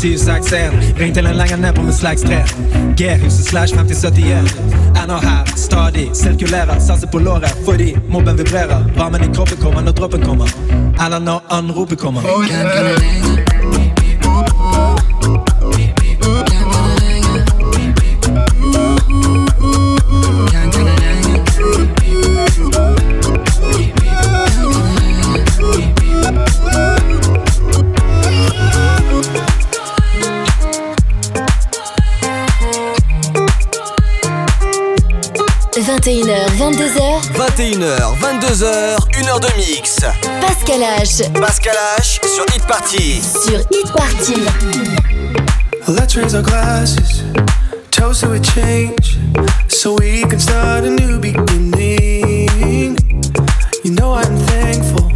syvsaxen Ring till en langare på min slags träd G-huset slash 5071 Han har här, stadig, cirkulära Satser på låret, får dig, mobben vibrerar. Värmen i kroppen kommer när droppen kommer. Alla når anropet kommer. 22h, 21h, 22h, 1h de mix. Pascal H Pascal H sur Hit Party. sur Hit Party. Let's raise our glasses, toast to a change, so we can start a new beginning. You know I'm thankful,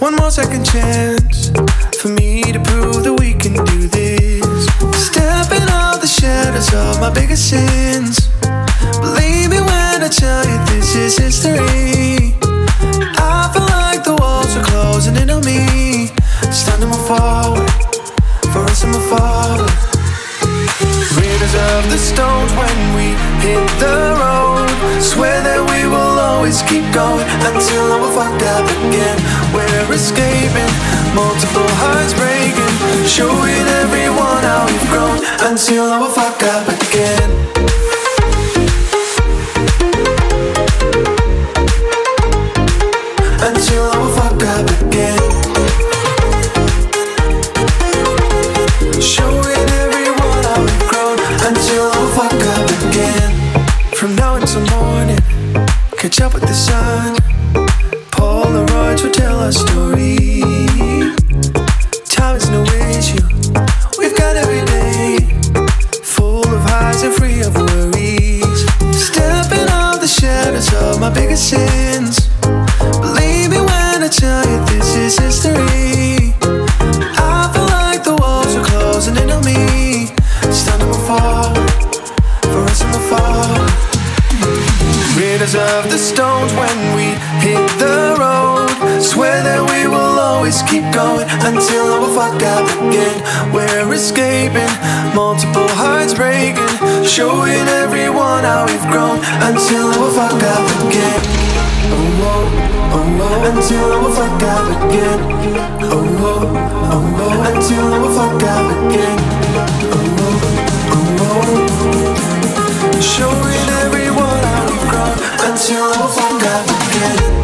one more second chance for me to prove that we can do this. Stepping out the shadows of my biggest sins. Is history. I feel like the walls are closing in on me. It's time forward, for us to move forward. Riders of the stones when we hit the road. Swear that we will always keep going until I'm fucked up again. We're escaping, multiple hearts breaking. Showing everyone how we've grown until I'm fucked up again. Showing everyone how we've grown Until we oh, oh, oh. fuck up again. Oh, oh, oh, oh Until we fuck up again. Oh, oh, oh, oh. Until we fuck up again. Oh, oh, oh, oh Showing everyone how we've grown Until we fuck up again.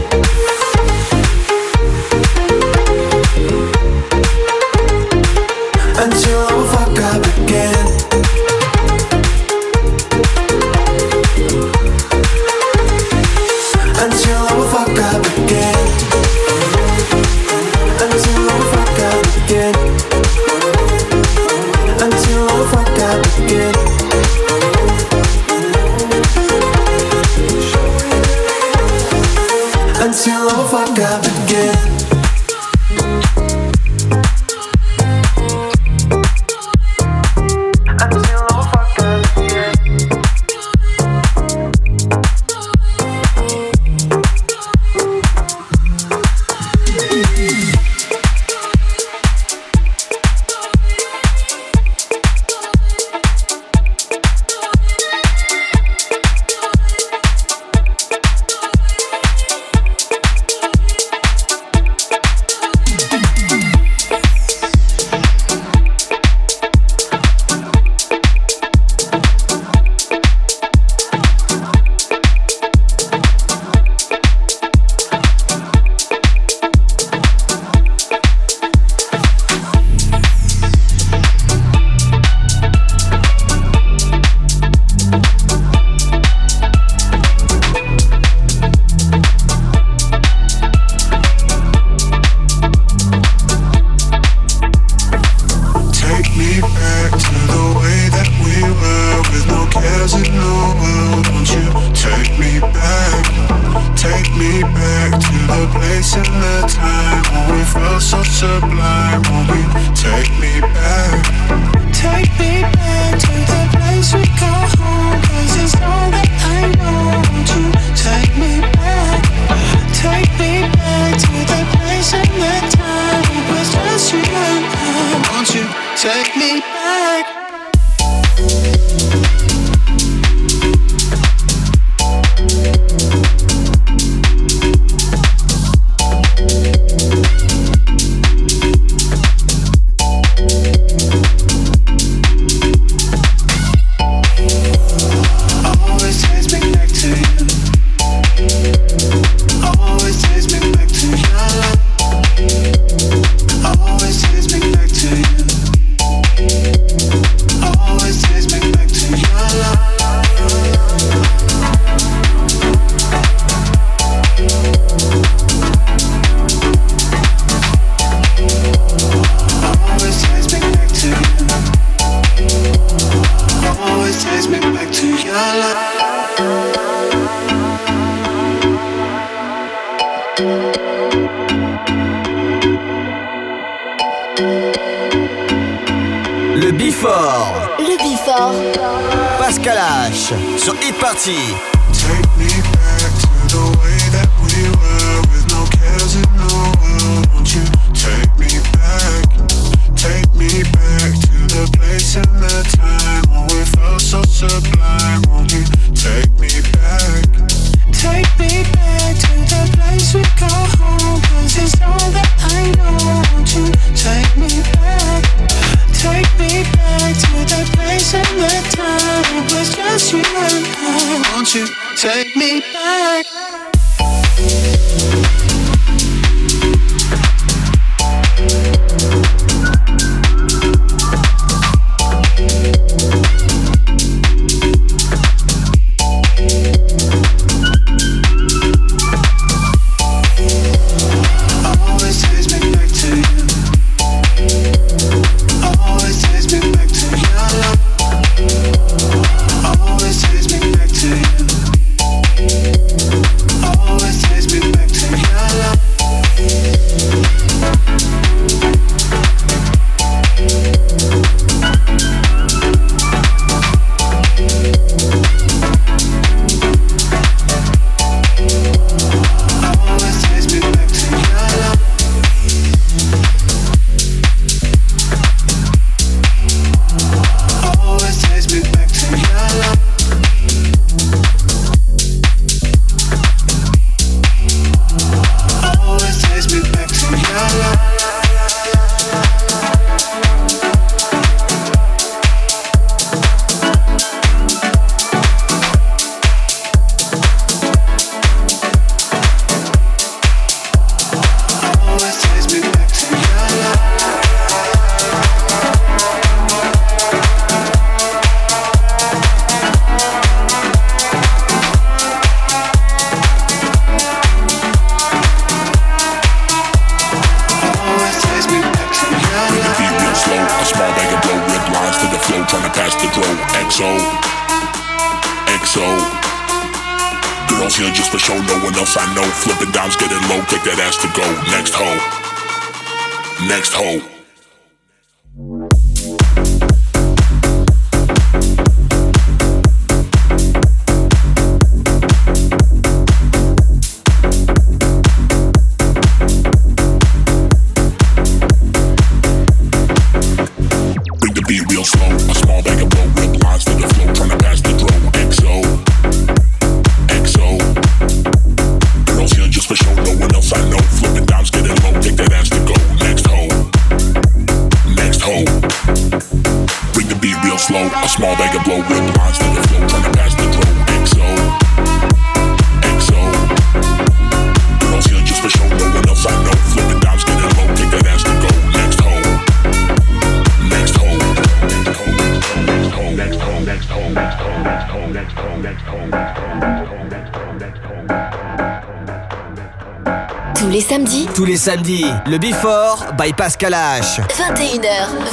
les samedis. Tous les samedis, le Before by Pascal H. 21h,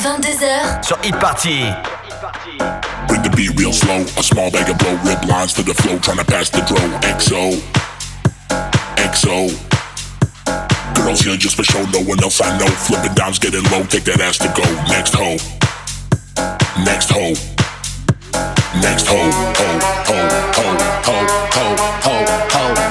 22h. Sur Hit Party. Bring the beat real slow, a small bag of blow, rip lines to the flow, trying to pass the throw. XO, XO. Girls here just for show, no one else I know. Flipping dimes, getting low, take that ass to go. Next hoe, next hoe. Next hoe, ho, ho, ho, ho, ho, ho, ho.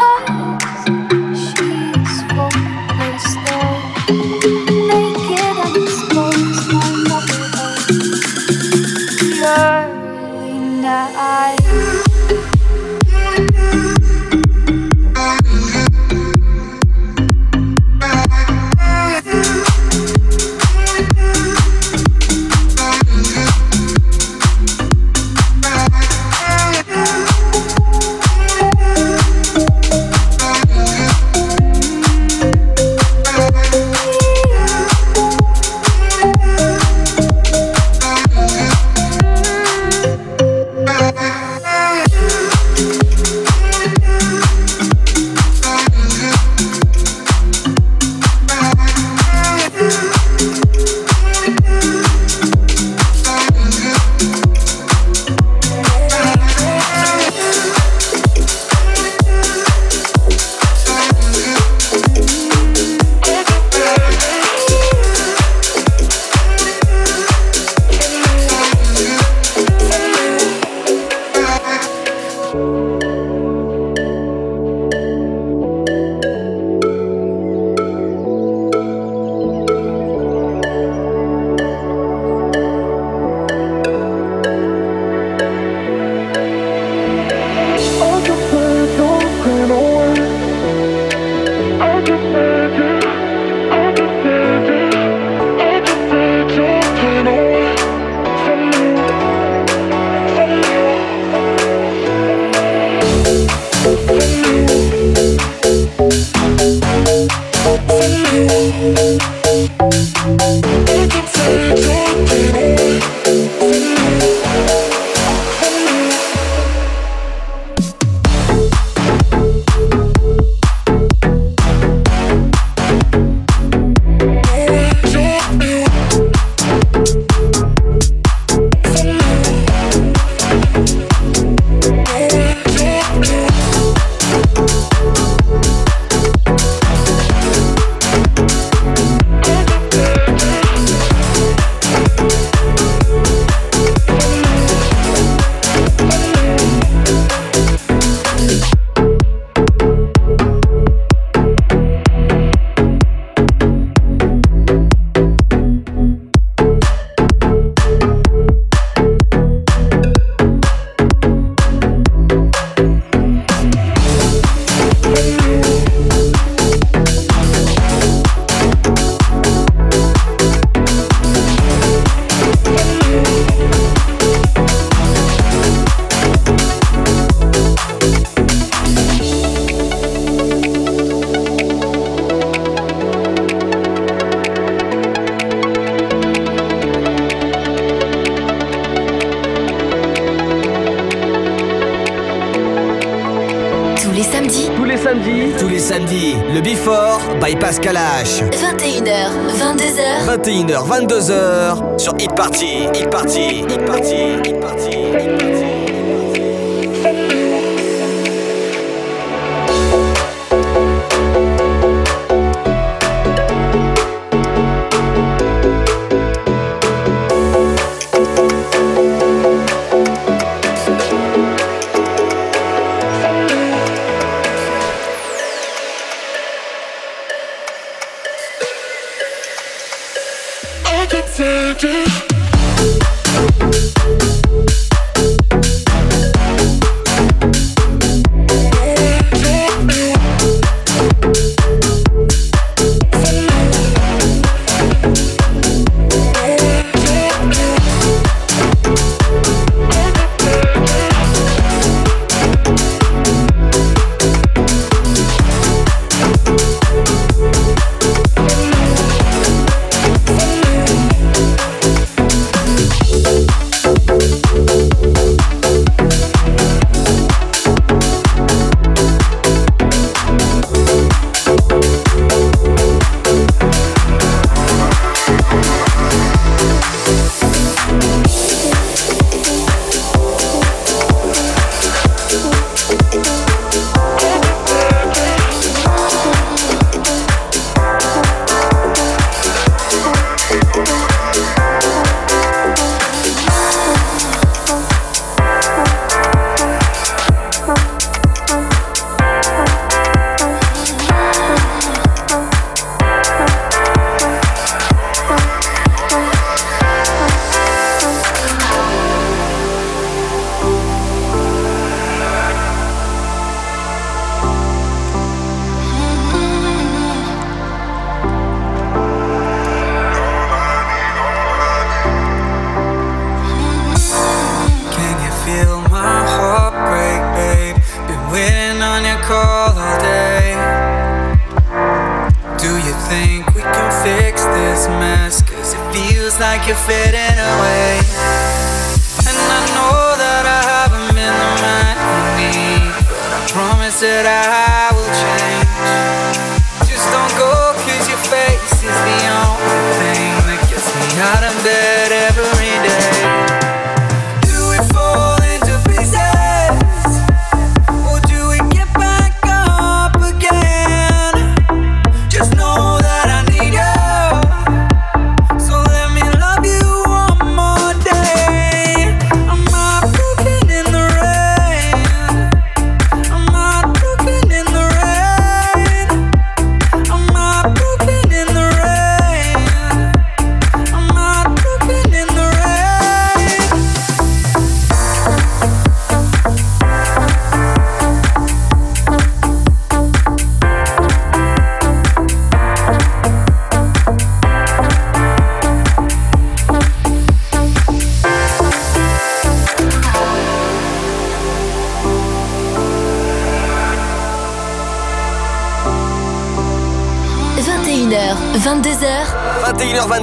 could fit in.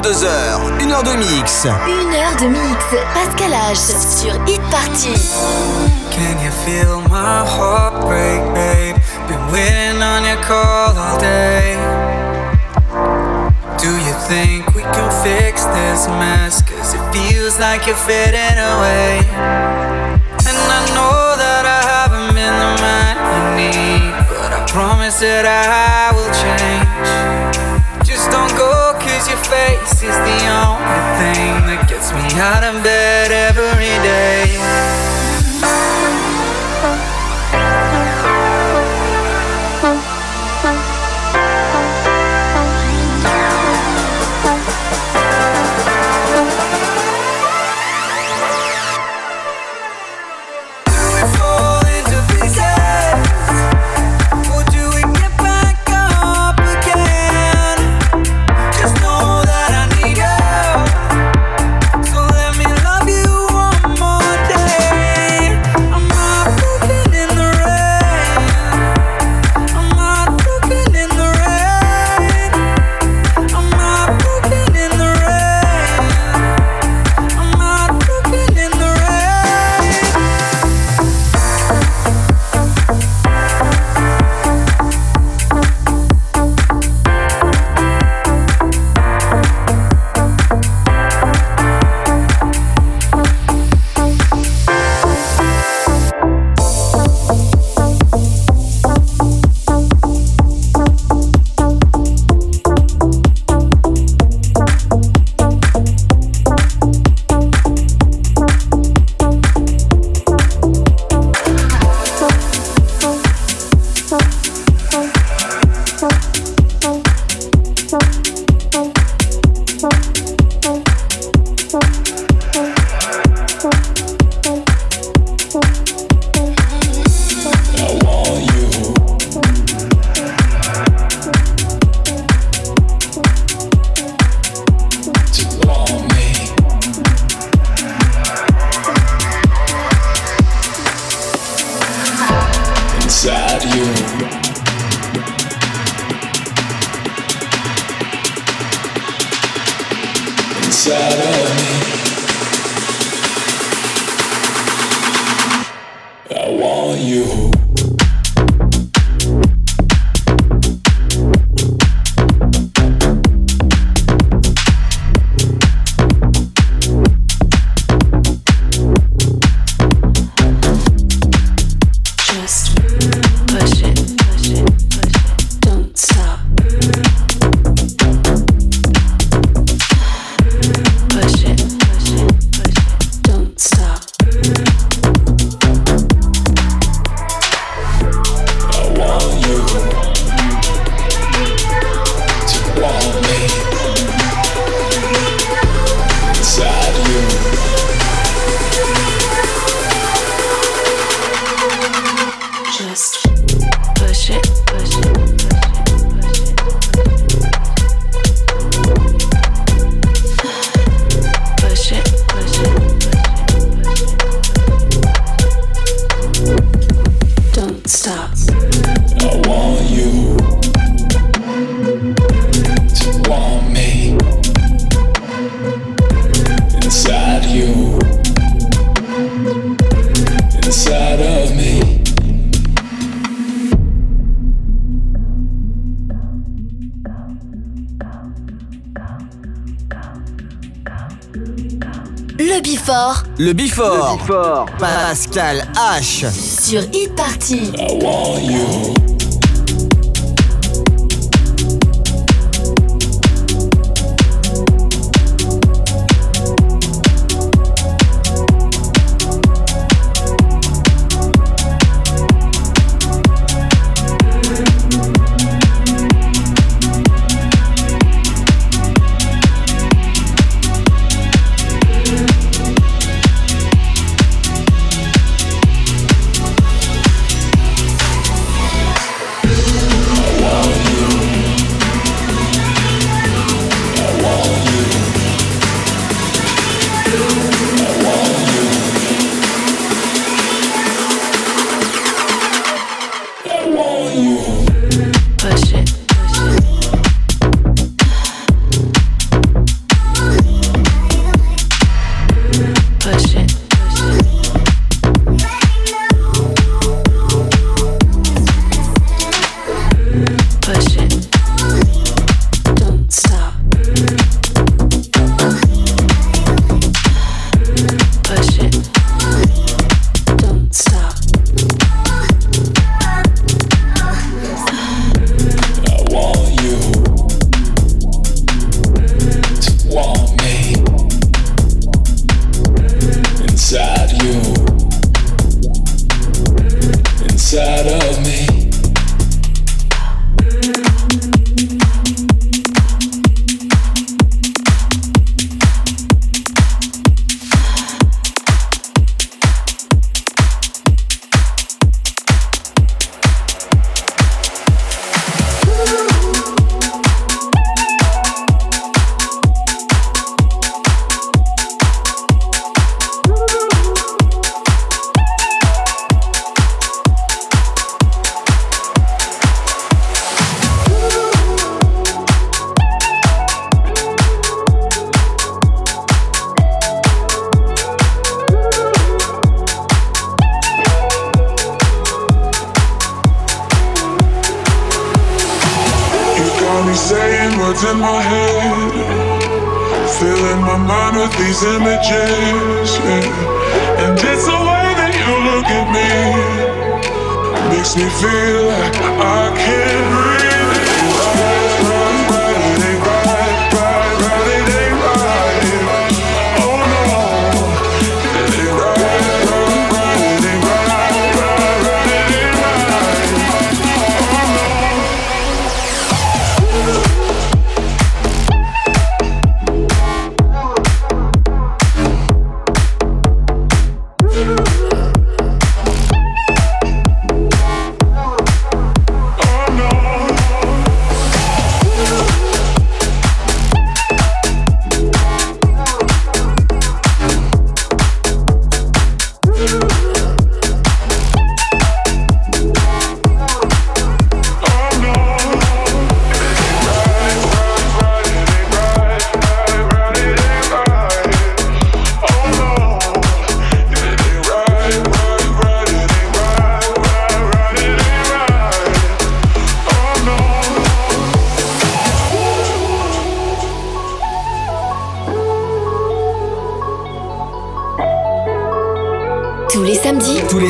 22h, 1h de mix. 1h de mix, Pascal H sur Hit Party. Can you feel my heart break, babe? Been waiting on your call all day. Do you think we can fix this mess? Cause it feels like you're fading away. And I know that I haven't been the man you need, but I promise that I will change. This is the only thing that gets me out of bed every day. you Pascal H. Sur Hit Party. I want you. filling my mind with these images. Yeah. And it's the way that you look at me makes me feel like I can't breathe.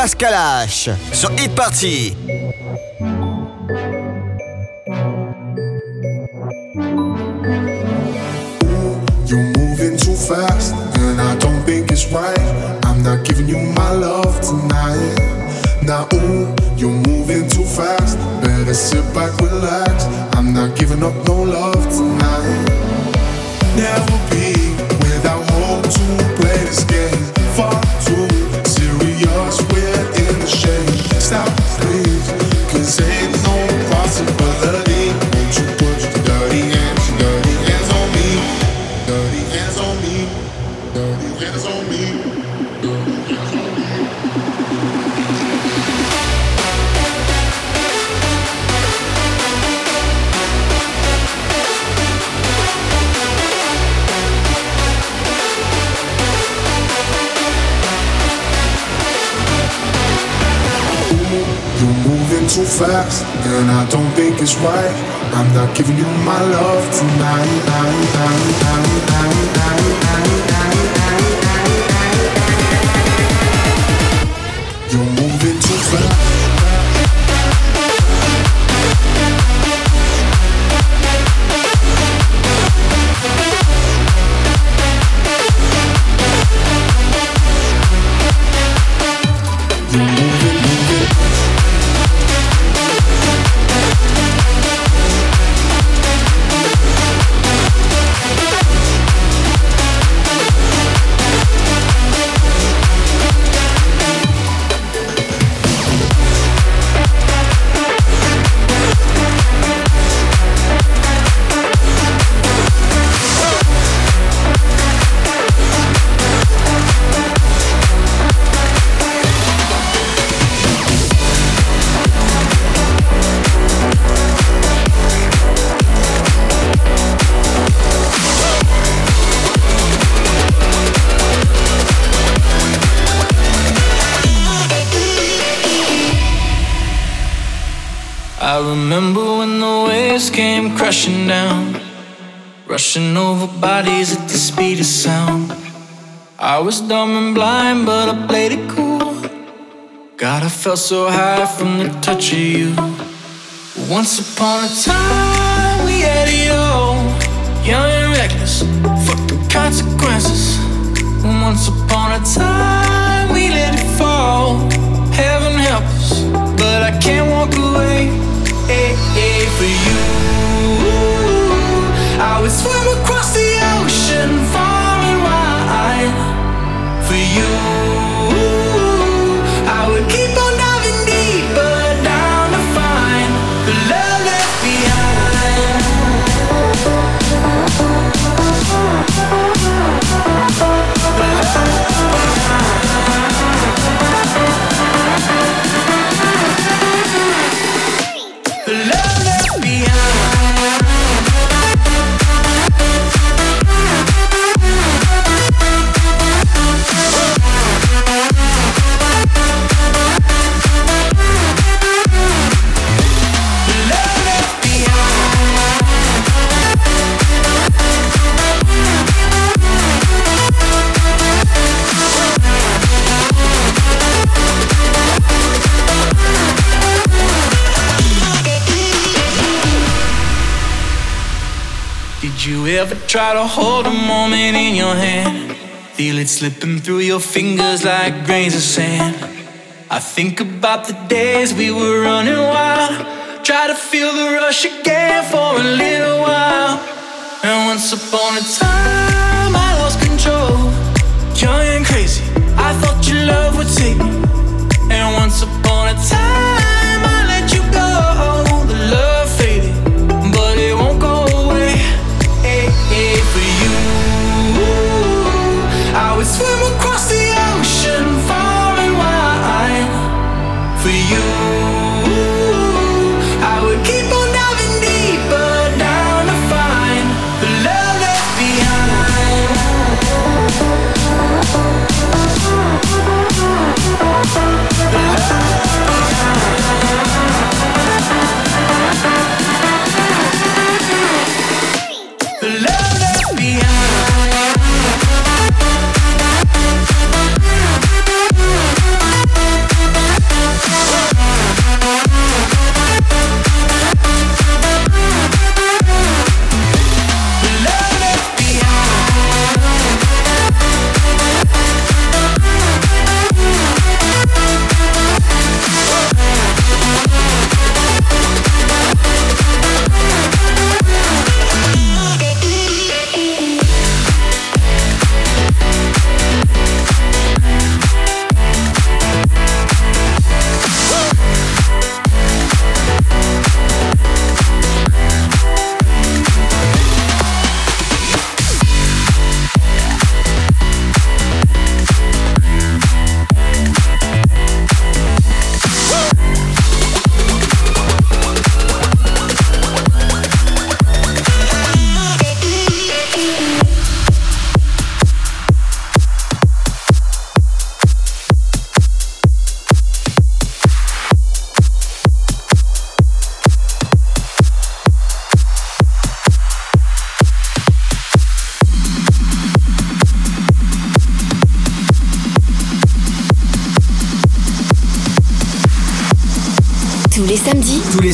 Pascal H. Sur Hit Party. You're moving too fast, and I don't think it's right. I'm not giving you my love tonight. Now, ooh, you're moving too fast. Better sit back, relax. I'm not giving up no love tonight. Never be without hope to fast, and I don't think it's right. I'm not giving you my love tonight. You're moving too fast. Felt so high from the touch of you. Once upon a time, we had it all, young and reckless, fuck the consequences. Once upon a time, we let it fall. Heaven help us, but I can't walk away hey, hey, for you. I would swim across the ocean far and wide for you. Ever try to hold a moment in your hand? Feel it slipping through your fingers like grains of sand. I think about the days we were running wild. Try to feel the rush again for a little while. And once upon a time, I lost control. Young and crazy, I thought your love would take me.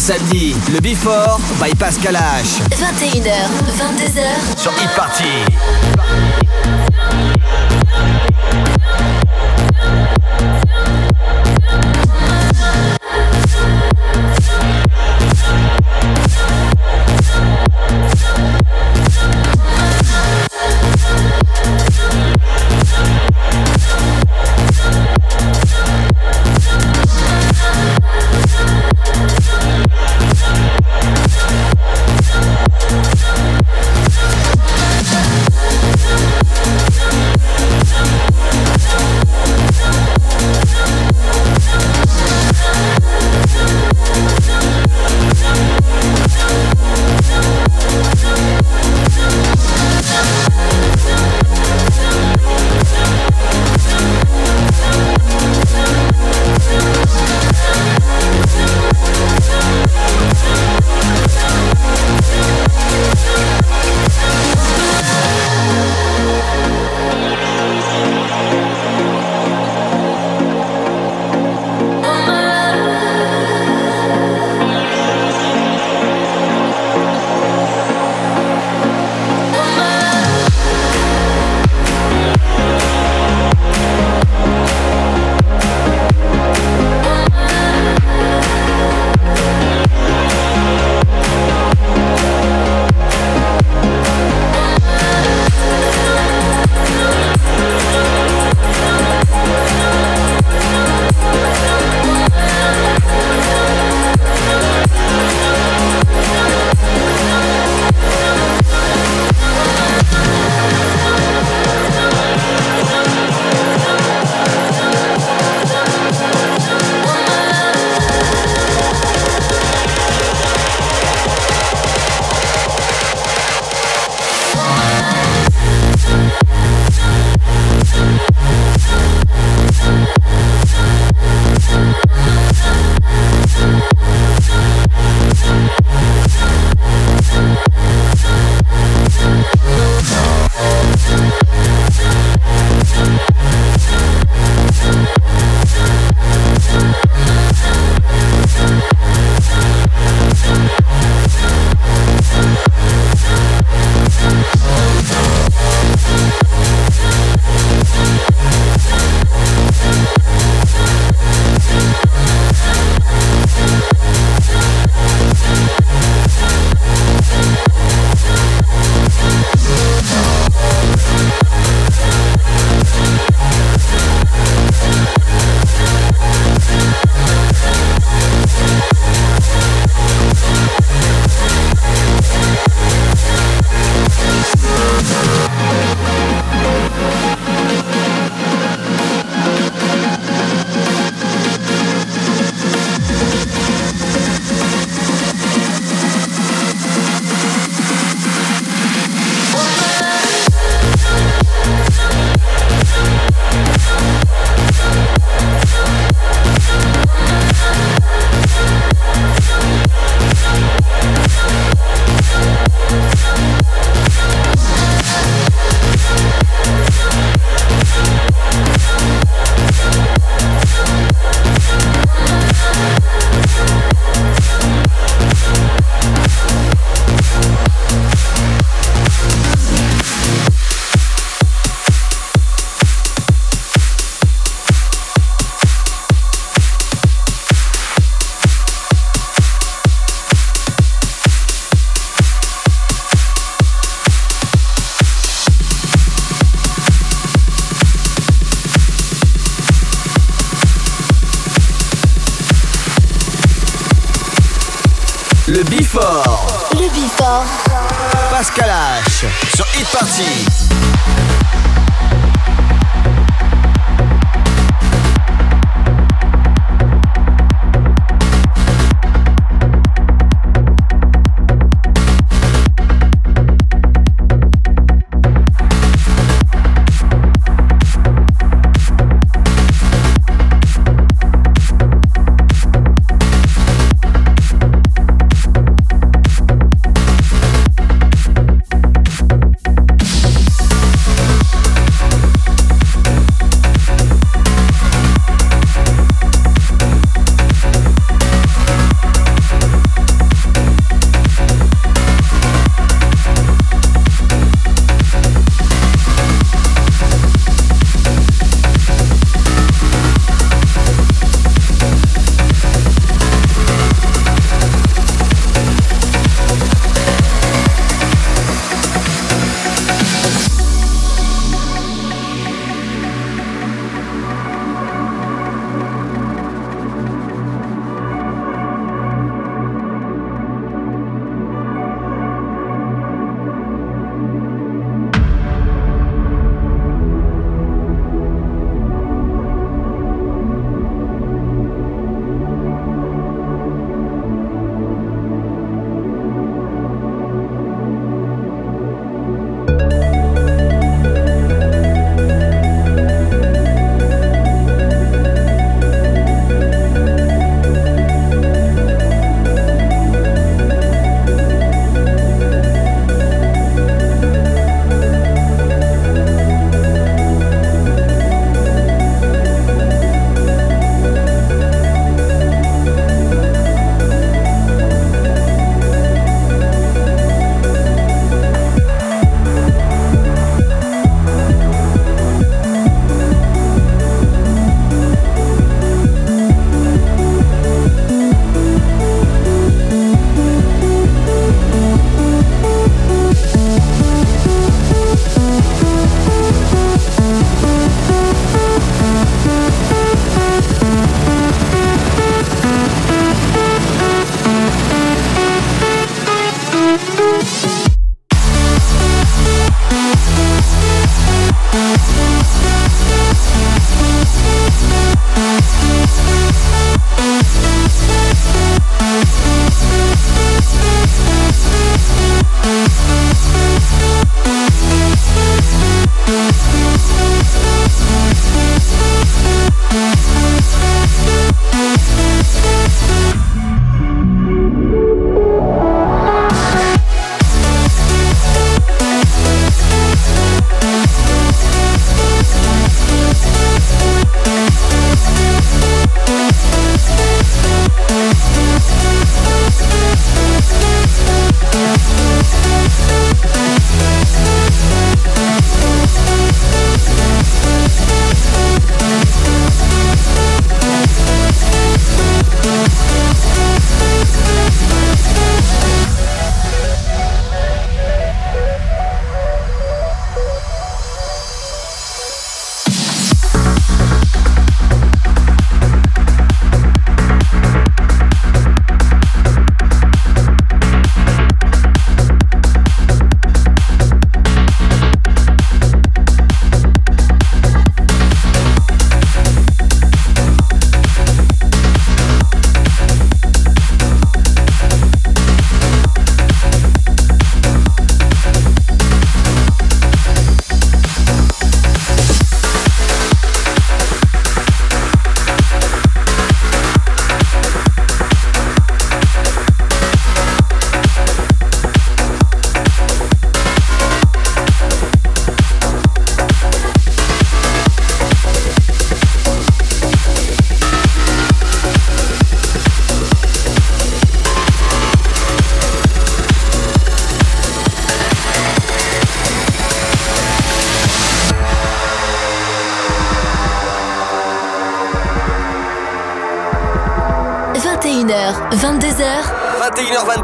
Samedis, le Before by Pascal H. 21h, 22h, Sur Hit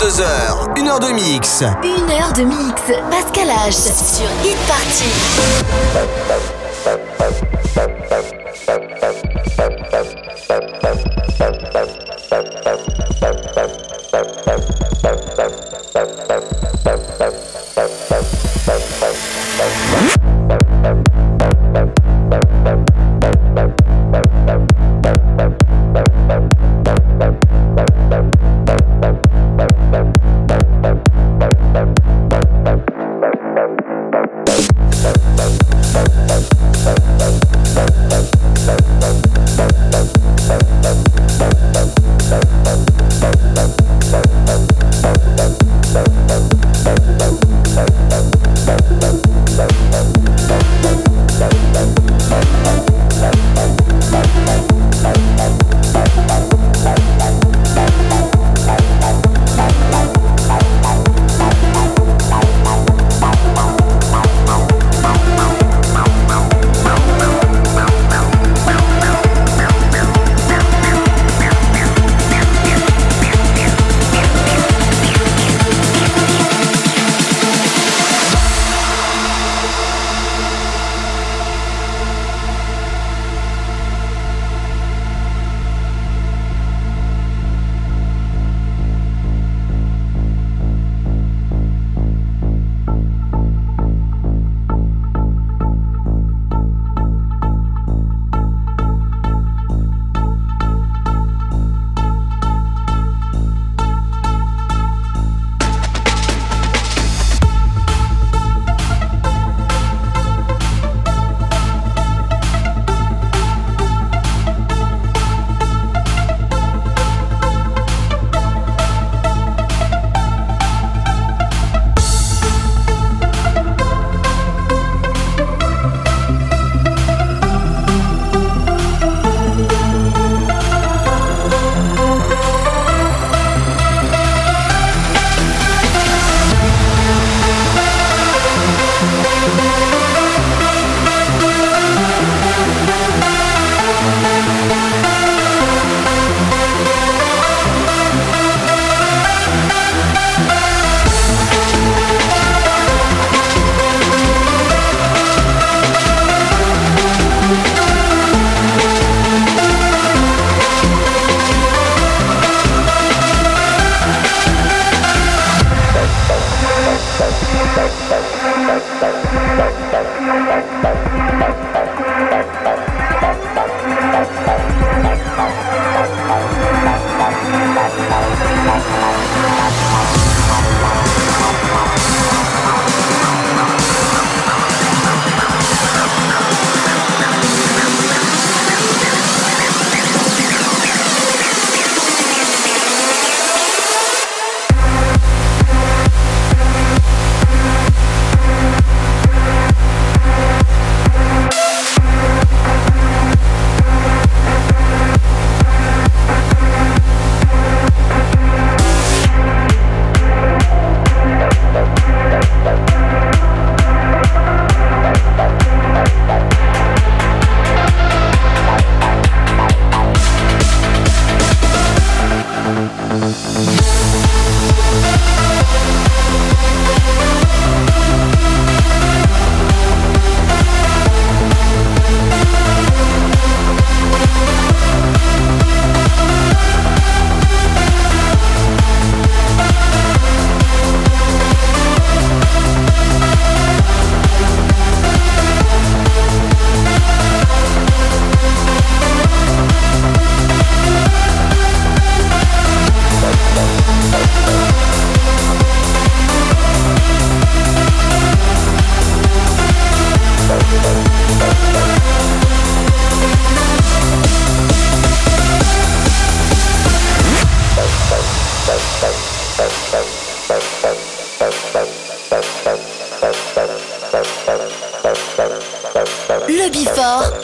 22h, 1h de mix. 1h de mix, Pascal H. Sur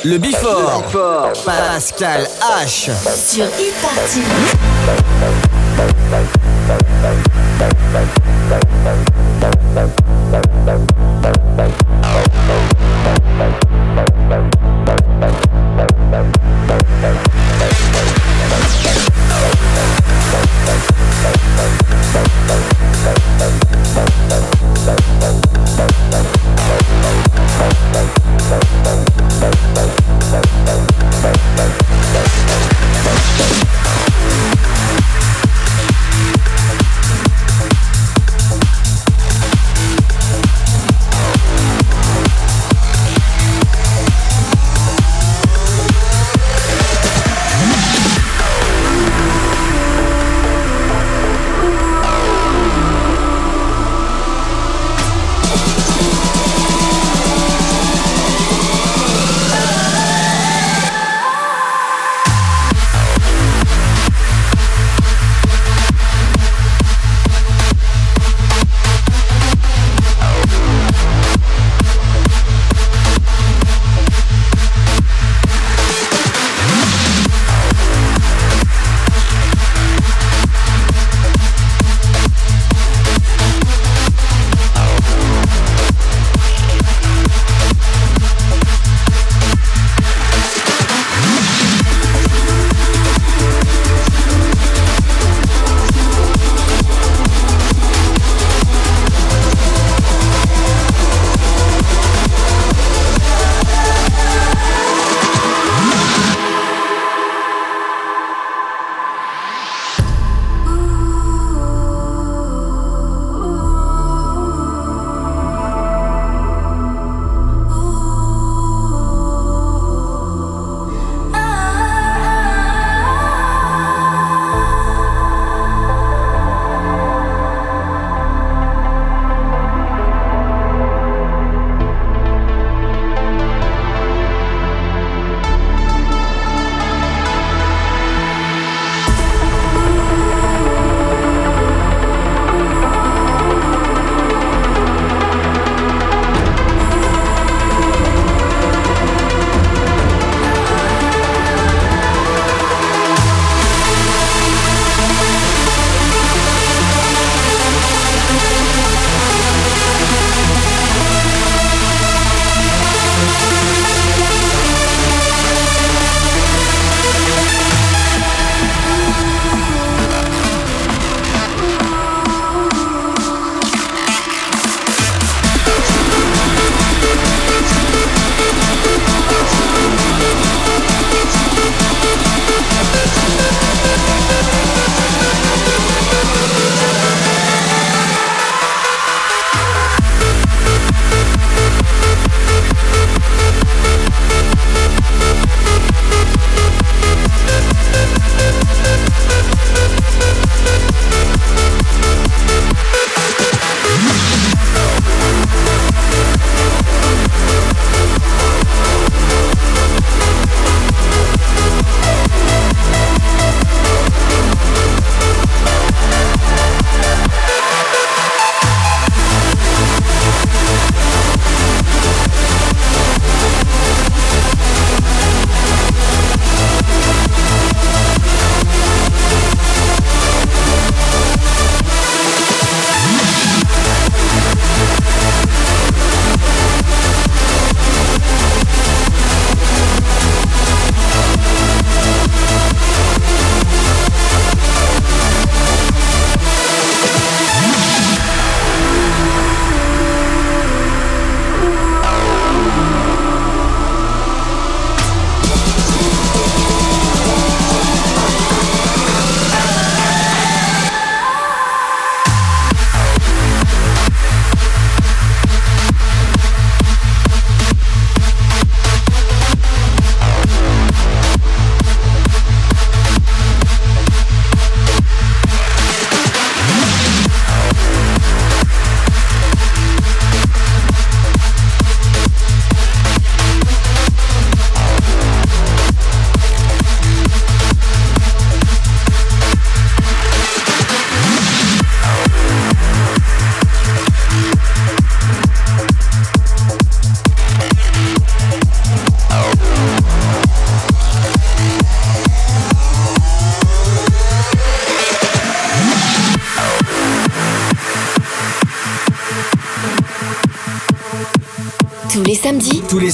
Le Bifort. Pascal H. Sur e-party.